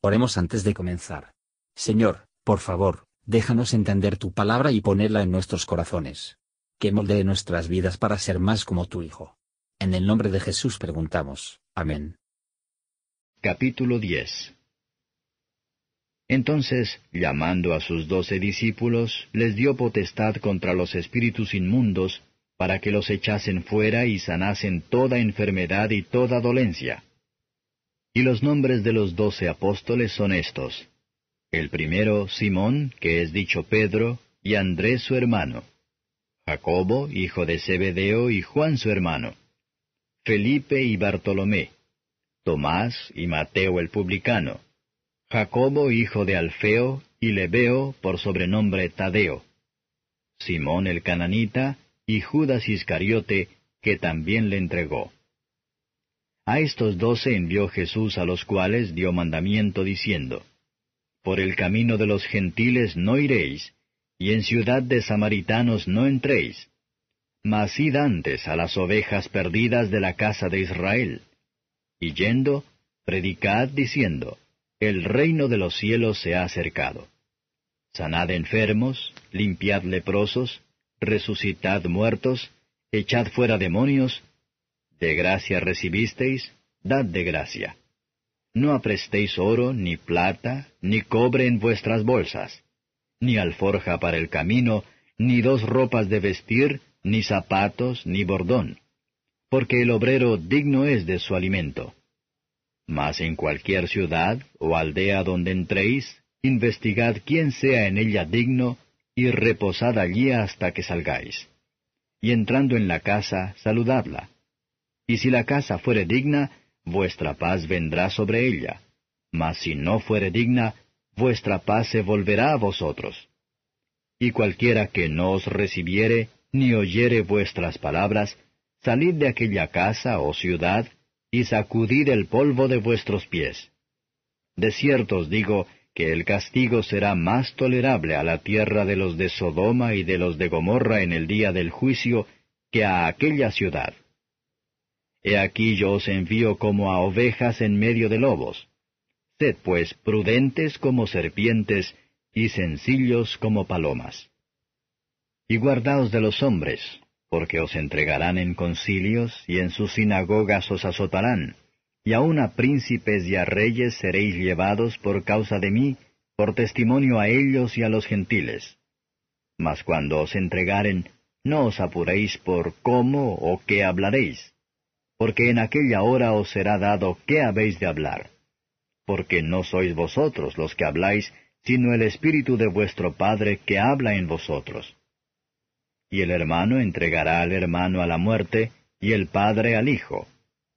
Oremos antes de comenzar. Señor, por favor, déjanos entender tu palabra y ponerla en nuestros corazones. Que moldee nuestras vidas para ser más como tu Hijo. En el nombre de Jesús preguntamos. Amén. Capítulo 10 Entonces, llamando a sus doce discípulos, les dio potestad contra los espíritus inmundos, para que los echasen fuera y sanasen toda enfermedad y toda dolencia. Y los nombres de los doce apóstoles son estos. El primero, Simón, que es dicho Pedro, y Andrés su hermano. Jacobo, hijo de Zebedeo, y Juan su hermano. Felipe y Bartolomé. Tomás y Mateo el publicano. Jacobo, hijo de Alfeo, y Lebeo, por sobrenombre Tadeo. Simón el cananita, y Judas Iscariote, que también le entregó. A estos doce envió Jesús a los cuales dio mandamiento diciendo, Por el camino de los gentiles no iréis, y en ciudad de samaritanos no entréis, mas id antes a las ovejas perdidas de la casa de Israel. Y yendo, predicad diciendo, El reino de los cielos se ha acercado. Sanad enfermos, limpiad leprosos, resucitad muertos, echad fuera demonios, de gracia recibisteis, dad de gracia. No aprestéis oro, ni plata, ni cobre en vuestras bolsas, ni alforja para el camino, ni dos ropas de vestir, ni zapatos, ni bordón, porque el obrero digno es de su alimento. Mas en cualquier ciudad o aldea donde entréis, investigad quién sea en ella digno, y reposad allí hasta que salgáis. Y entrando en la casa, saludadla y si la casa fuere digna, vuestra paz vendrá sobre ella. Mas si no fuere digna, vuestra paz se volverá a vosotros. Y cualquiera que no os recibiere, ni oyere vuestras palabras, salid de aquella casa o ciudad, y sacudid el polvo de vuestros pies. De cierto os digo que el castigo será más tolerable a la tierra de los de Sodoma y de los de Gomorra en el día del juicio que a aquella ciudad. He aquí yo os envío como a ovejas en medio de lobos. Sed pues prudentes como serpientes y sencillos como palomas. Y guardaos de los hombres, porque os entregarán en concilios y en sus sinagogas os azotarán, y aun a príncipes y a reyes seréis llevados por causa de mí, por testimonio a ellos y a los gentiles. Mas cuando os entregaren, no os apuréis por cómo o qué hablaréis porque en aquella hora os será dado qué habéis de hablar. Porque no sois vosotros los que habláis, sino el Espíritu de vuestro Padre que habla en vosotros. Y el hermano entregará al hermano a la muerte, y el padre al hijo,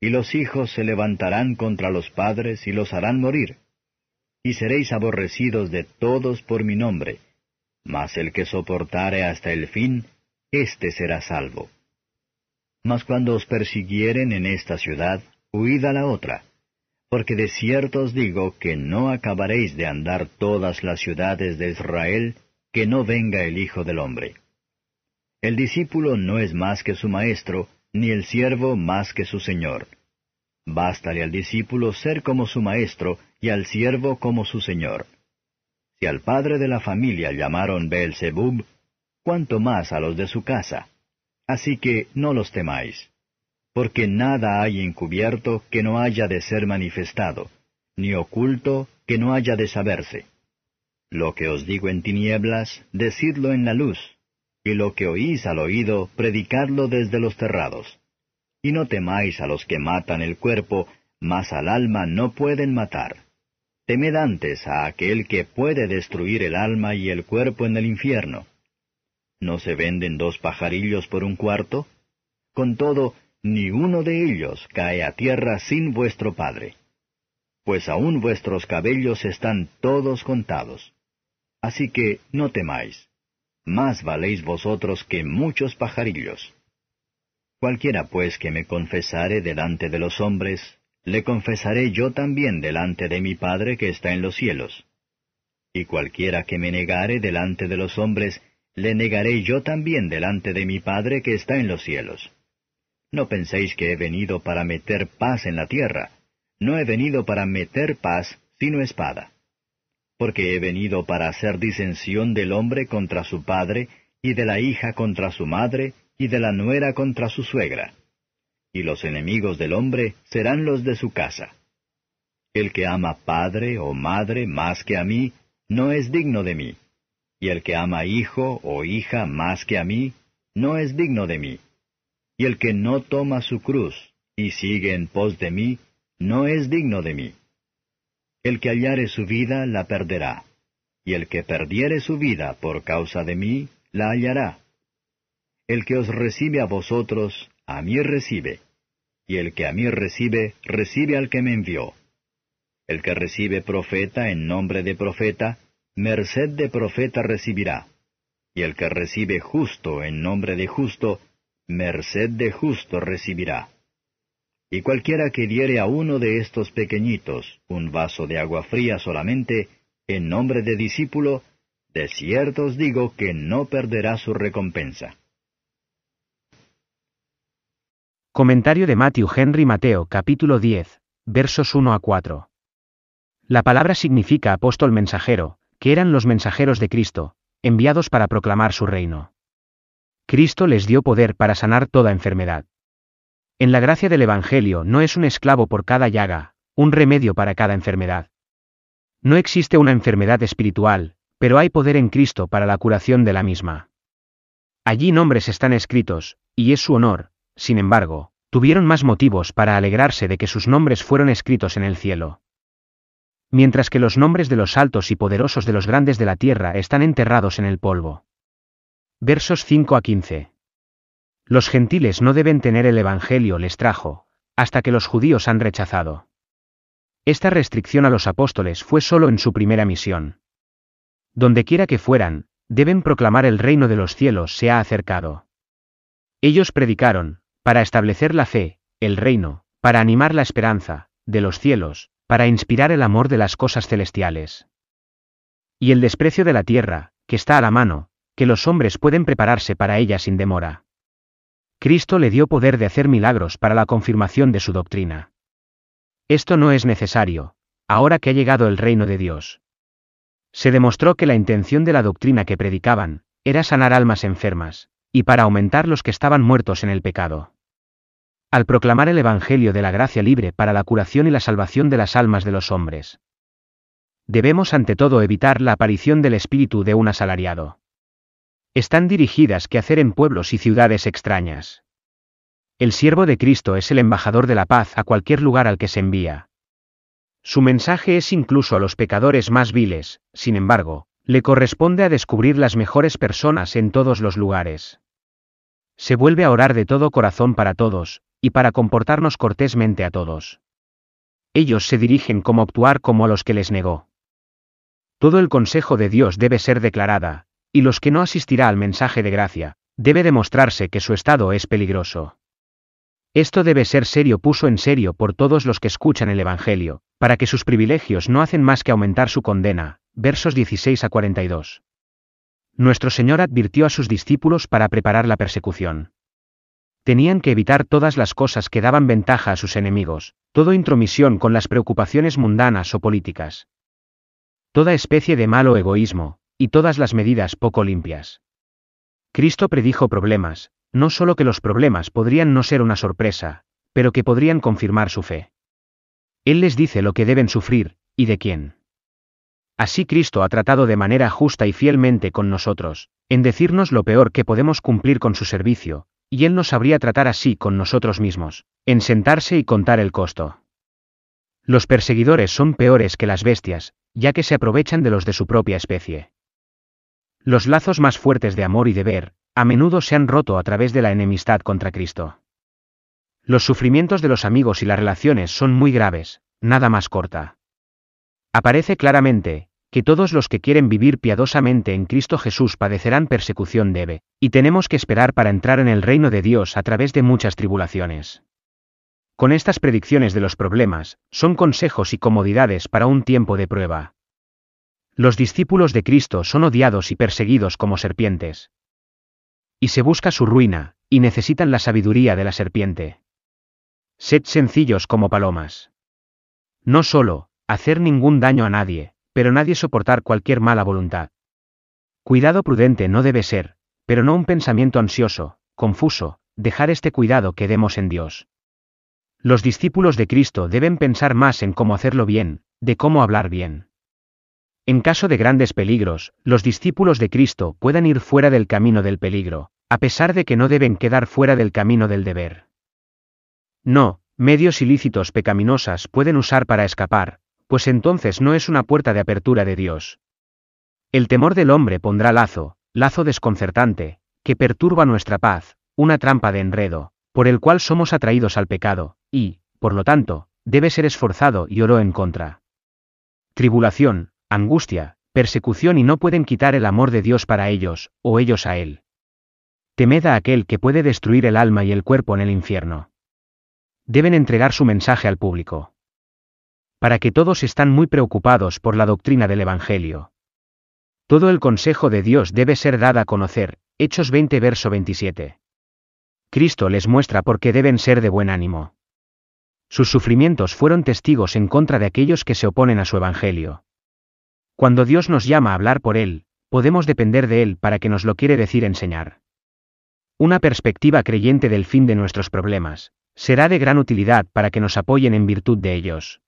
y los hijos se levantarán contra los padres y los harán morir. Y seréis aborrecidos de todos por mi nombre, mas el que soportare hasta el fin, éste será salvo. Mas cuando os persiguieren en esta ciudad, huid a la otra, porque de cierto os digo que no acabaréis de andar todas las ciudades de Israel, que no venga el Hijo del Hombre. El discípulo no es más que su maestro, ni el siervo más que su señor. Bástale al discípulo ser como su maestro, y al siervo como su señor. Si al padre de la familia llamaron Beelzebub, cuánto más a los de su casa. Así que no los temáis, porque nada hay encubierto que no haya de ser manifestado, ni oculto que no haya de saberse. Lo que os digo en tinieblas, decidlo en la luz, y lo que oís al oído, predicadlo desde los terrados. Y no temáis a los que matan el cuerpo, mas al alma no pueden matar. Temed antes a aquel que puede destruir el alma y el cuerpo en el infierno. ¿No se venden dos pajarillos por un cuarto? Con todo, ni uno de ellos cae a tierra sin vuestro Padre. Pues aún vuestros cabellos están todos contados. Así que no temáis. Más valéis vosotros que muchos pajarillos. Cualquiera pues que me confesare delante de los hombres, le confesaré yo también delante de mi Padre que está en los cielos. Y cualquiera que me negare delante de los hombres, le negaré yo también delante de mi Padre que está en los cielos. No penséis que he venido para meter paz en la tierra. No he venido para meter paz, sino espada. Porque he venido para hacer disensión del hombre contra su padre, y de la hija contra su madre, y de la nuera contra su suegra. Y los enemigos del hombre serán los de su casa. El que ama padre o madre más que a mí, no es digno de mí. Y el que ama hijo o hija más que a mí, no es digno de mí. Y el que no toma su cruz y sigue en pos de mí, no es digno de mí. El que hallare su vida la perderá, y el que perdiere su vida por causa de mí, la hallará. El que os recibe a vosotros, a mí recibe, y el que a mí recibe, recibe al que me envió. El que recibe profeta en nombre de profeta, merced de profeta recibirá. Y el que recibe justo en nombre de justo, merced de justo recibirá. Y cualquiera que diere a uno de estos pequeñitos un vaso de agua fría solamente, en nombre de discípulo, de cierto os digo que no perderá su recompensa. Comentario de Matthew Henry Mateo capítulo 10, versos 1 a 4. La palabra significa apóstol mensajero, que eran los mensajeros de Cristo, enviados para proclamar su reino. Cristo les dio poder para sanar toda enfermedad. En la gracia del Evangelio no es un esclavo por cada llaga, un remedio para cada enfermedad. No existe una enfermedad espiritual, pero hay poder en Cristo para la curación de la misma. Allí nombres están escritos, y es su honor, sin embargo, tuvieron más motivos para alegrarse de que sus nombres fueron escritos en el cielo mientras que los nombres de los altos y poderosos de los grandes de la tierra están enterrados en el polvo. Versos 5 a 15. Los gentiles no deben tener el Evangelio les trajo, hasta que los judíos han rechazado. Esta restricción a los apóstoles fue solo en su primera misión. Dondequiera que fueran, deben proclamar el reino de los cielos se ha acercado. Ellos predicaron, para establecer la fe, el reino, para animar la esperanza, de los cielos, para inspirar el amor de las cosas celestiales. Y el desprecio de la tierra, que está a la mano, que los hombres pueden prepararse para ella sin demora. Cristo le dio poder de hacer milagros para la confirmación de su doctrina. Esto no es necesario, ahora que ha llegado el reino de Dios. Se demostró que la intención de la doctrina que predicaban, era sanar almas enfermas, y para aumentar los que estaban muertos en el pecado al proclamar el Evangelio de la gracia libre para la curación y la salvación de las almas de los hombres. Debemos ante todo evitar la aparición del espíritu de un asalariado. Están dirigidas que hacer en pueblos y ciudades extrañas. El siervo de Cristo es el embajador de la paz a cualquier lugar al que se envía. Su mensaje es incluso a los pecadores más viles, sin embargo, le corresponde a descubrir las mejores personas en todos los lugares. Se vuelve a orar de todo corazón para todos, y para comportarnos cortésmente a todos. Ellos se dirigen como actuar como a los que les negó. Todo el consejo de Dios debe ser declarada, y los que no asistirá al mensaje de gracia, debe demostrarse que su estado es peligroso. Esto debe ser serio puso en serio por todos los que escuchan el Evangelio, para que sus privilegios no hacen más que aumentar su condena. Versos 16 a 42. Nuestro Señor advirtió a sus discípulos para preparar la persecución. Tenían que evitar todas las cosas que daban ventaja a sus enemigos, todo intromisión con las preocupaciones mundanas o políticas. Toda especie de malo egoísmo, y todas las medidas poco limpias. Cristo predijo problemas, no solo que los problemas podrían no ser una sorpresa, pero que podrían confirmar su fe. Él les dice lo que deben sufrir, y de quién. Así Cristo ha tratado de manera justa y fielmente con nosotros, en decirnos lo peor que podemos cumplir con su servicio, y Él nos sabría tratar así con nosotros mismos, en sentarse y contar el costo. Los perseguidores son peores que las bestias, ya que se aprovechan de los de su propia especie. Los lazos más fuertes de amor y deber, a menudo se han roto a través de la enemistad contra Cristo. Los sufrimientos de los amigos y las relaciones son muy graves, nada más corta. Aparece claramente, que todos los que quieren vivir piadosamente en Cristo Jesús padecerán persecución debe, y tenemos que esperar para entrar en el reino de Dios a través de muchas tribulaciones. Con estas predicciones de los problemas, son consejos y comodidades para un tiempo de prueba. Los discípulos de Cristo son odiados y perseguidos como serpientes. Y se busca su ruina, y necesitan la sabiduría de la serpiente. Sed sencillos como palomas. No solo, hacer ningún daño a nadie, pero nadie soportar cualquier mala voluntad. Cuidado prudente no debe ser, pero no un pensamiento ansioso, confuso, dejar este cuidado que demos en Dios. Los discípulos de Cristo deben pensar más en cómo hacerlo bien, de cómo hablar bien. En caso de grandes peligros, los discípulos de Cristo puedan ir fuera del camino del peligro, a pesar de que no deben quedar fuera del camino del deber. No, medios ilícitos pecaminosas pueden usar para escapar, pues entonces no es una puerta de apertura de Dios. El temor del hombre pondrá lazo, lazo desconcertante, que perturba nuestra paz, una trampa de enredo, por el cual somos atraídos al pecado, y, por lo tanto, debe ser esforzado y oro en contra. Tribulación, angustia, persecución y no pueden quitar el amor de Dios para ellos, o ellos a Él. Temed a aquel que puede destruir el alma y el cuerpo en el infierno. Deben entregar su mensaje al público para que todos están muy preocupados por la doctrina del Evangelio. Todo el consejo de Dios debe ser dada a conocer, Hechos 20 verso 27. Cristo les muestra por qué deben ser de buen ánimo. Sus sufrimientos fueron testigos en contra de aquellos que se oponen a su Evangelio. Cuando Dios nos llama a hablar por Él, podemos depender de Él para que nos lo quiere decir enseñar. Una perspectiva creyente del fin de nuestros problemas, será de gran utilidad para que nos apoyen en virtud de ellos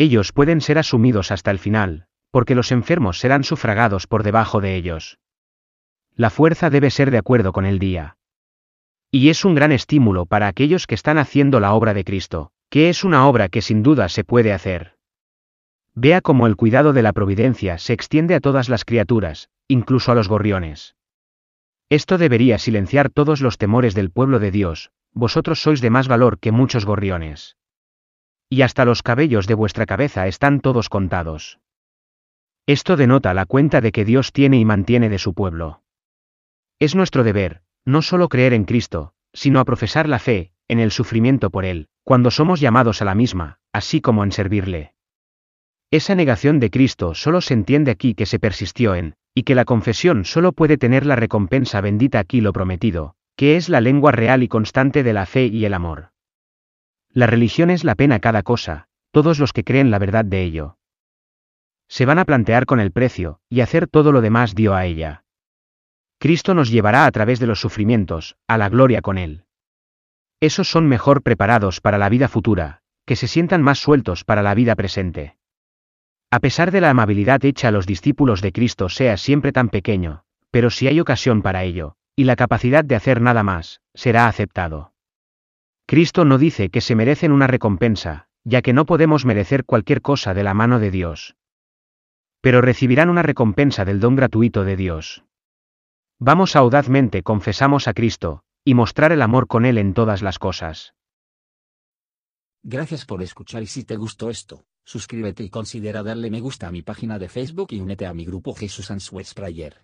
ellos pueden ser asumidos hasta el final, porque los enfermos serán sufragados por debajo de ellos. La fuerza debe ser de acuerdo con el día. Y es un gran estímulo para aquellos que están haciendo la obra de Cristo, que es una obra que sin duda se puede hacer. Vea cómo el cuidado de la providencia se extiende a todas las criaturas, incluso a los gorriones. Esto debería silenciar todos los temores del pueblo de Dios, vosotros sois de más valor que muchos gorriones y hasta los cabellos de vuestra cabeza están todos contados. Esto denota la cuenta de que Dios tiene y mantiene de su pueblo. Es nuestro deber, no solo creer en Cristo, sino a profesar la fe, en el sufrimiento por Él, cuando somos llamados a la misma, así como en servirle. Esa negación de Cristo solo se entiende aquí que se persistió en, y que la confesión solo puede tener la recompensa bendita aquí lo prometido, que es la lengua real y constante de la fe y el amor. La religión es la pena cada cosa, todos los que creen la verdad de ello. Se van a plantear con el precio, y hacer todo lo demás dio a ella. Cristo nos llevará a través de los sufrimientos, a la gloria con Él. Esos son mejor preparados para la vida futura, que se sientan más sueltos para la vida presente. A pesar de la amabilidad hecha a los discípulos de Cristo sea siempre tan pequeño, pero si hay ocasión para ello, y la capacidad de hacer nada más, será aceptado. Cristo no dice que se merecen una recompensa, ya que no podemos merecer cualquier cosa de la mano de Dios. Pero recibirán una recompensa del don gratuito de Dios. Vamos audazmente confesamos a Cristo, y mostrar el amor con Él en todas las cosas. Gracias por escuchar y si te gustó esto, suscríbete y considera darle me gusta a mi página de Facebook y únete a mi grupo Jesús Answers Prayer.